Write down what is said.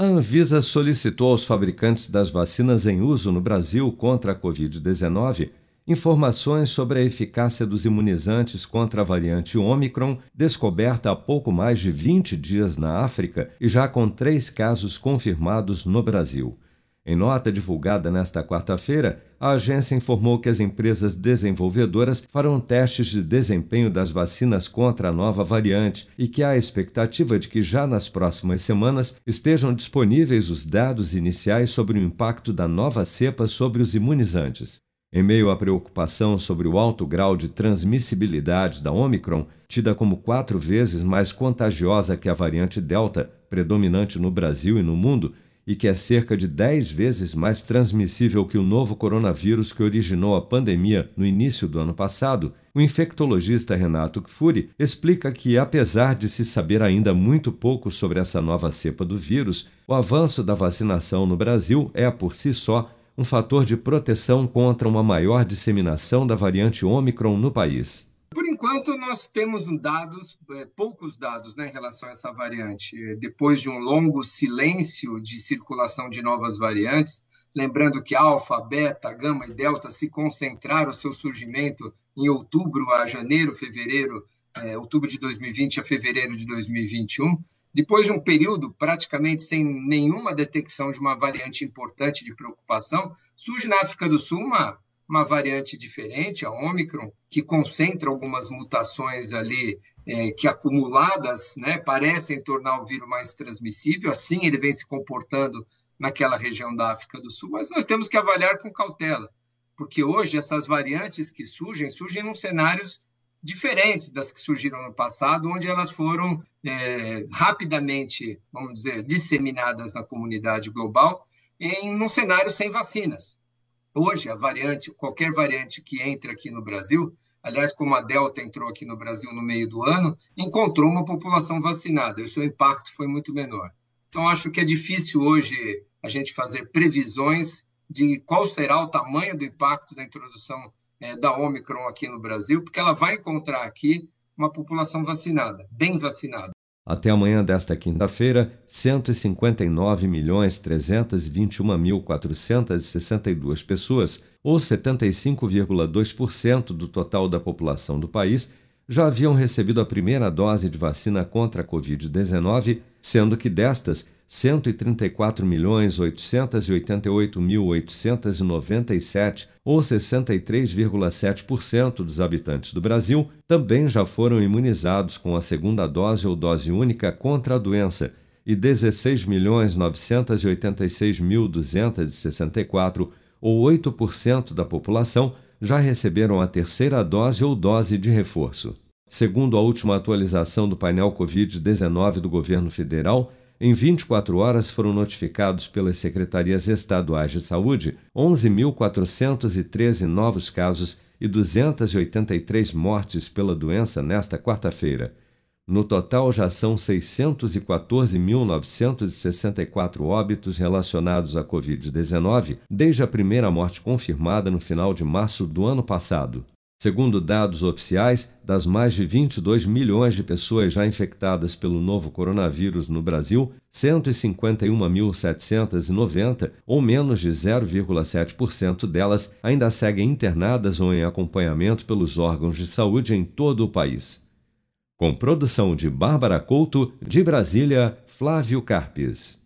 A Anvisa solicitou aos fabricantes das vacinas em uso no Brasil contra a Covid-19 informações sobre a eficácia dos imunizantes contra a variante Omicron, descoberta há pouco mais de 20 dias na África e já com três casos confirmados no Brasil. Em nota divulgada nesta quarta-feira, a agência informou que as empresas desenvolvedoras farão testes de desempenho das vacinas contra a nova variante e que há a expectativa de que já nas próximas semanas estejam disponíveis os dados iniciais sobre o impacto da nova cepa sobre os imunizantes. Em meio à preocupação sobre o alto grau de transmissibilidade da Omicron, tida como quatro vezes mais contagiosa que a variante Delta, predominante no Brasil e no mundo, e que é cerca de dez vezes mais transmissível que o novo coronavírus que originou a pandemia no início do ano passado, o infectologista Renato Kfouri explica que, apesar de se saber ainda muito pouco sobre essa nova cepa do vírus, o avanço da vacinação no Brasil é, por si só, um fator de proteção contra uma maior disseminação da variante Omicron no país. Enquanto, nós temos dados, é, poucos dados né, em relação a essa variante. Depois de um longo silêncio de circulação de novas variantes, lembrando que alfa, beta, gama e delta se concentraram seu surgimento em outubro a janeiro, fevereiro, é, outubro de 2020 a fevereiro de 2021, depois de um período praticamente sem nenhuma detecção de uma variante importante de preocupação, surge na África do Sul uma, uma variante diferente, a Omicron, que concentra algumas mutações ali é, que acumuladas né, parecem tornar o vírus mais transmissível, assim ele vem se comportando naquela região da África do Sul, mas nós temos que avaliar com cautela, porque hoje essas variantes que surgem, surgem em cenários diferentes das que surgiram no passado, onde elas foram é, rapidamente, vamos dizer, disseminadas na comunidade global em um cenário sem vacinas. Hoje, a variante, qualquer variante que entre aqui no Brasil, aliás, como a Delta entrou aqui no Brasil no meio do ano, encontrou uma população vacinada e o seu impacto foi muito menor. Então, acho que é difícil hoje a gente fazer previsões de qual será o tamanho do impacto da introdução é, da Omicron aqui no Brasil, porque ela vai encontrar aqui uma população vacinada, bem vacinada. Até amanhã desta quinta-feira, 159.321.462 pessoas, ou 75,2% do total da população do país, já haviam recebido a primeira dose de vacina contra a Covid-19, sendo que destas, 134.888.897, ou 63,7% dos habitantes do Brasil, também já foram imunizados com a segunda dose ou dose única contra a doença, e 16.986.264, ou 8% da população, já receberam a terceira dose ou dose de reforço. Segundo a última atualização do painel Covid-19 do governo federal, em 24 horas foram notificados pelas secretarias estaduais de saúde 11.413 novos casos e 283 mortes pela doença nesta quarta-feira. No total, já são 614.964 óbitos relacionados à Covid-19 desde a primeira morte confirmada no final de março do ano passado. Segundo dados oficiais, das mais de 22 milhões de pessoas já infectadas pelo novo coronavírus no Brasil, 151.790, ou menos de 0,7% delas, ainda seguem internadas ou em acompanhamento pelos órgãos de saúde em todo o país. Com produção de Bárbara Couto, de Brasília, Flávio Carpes.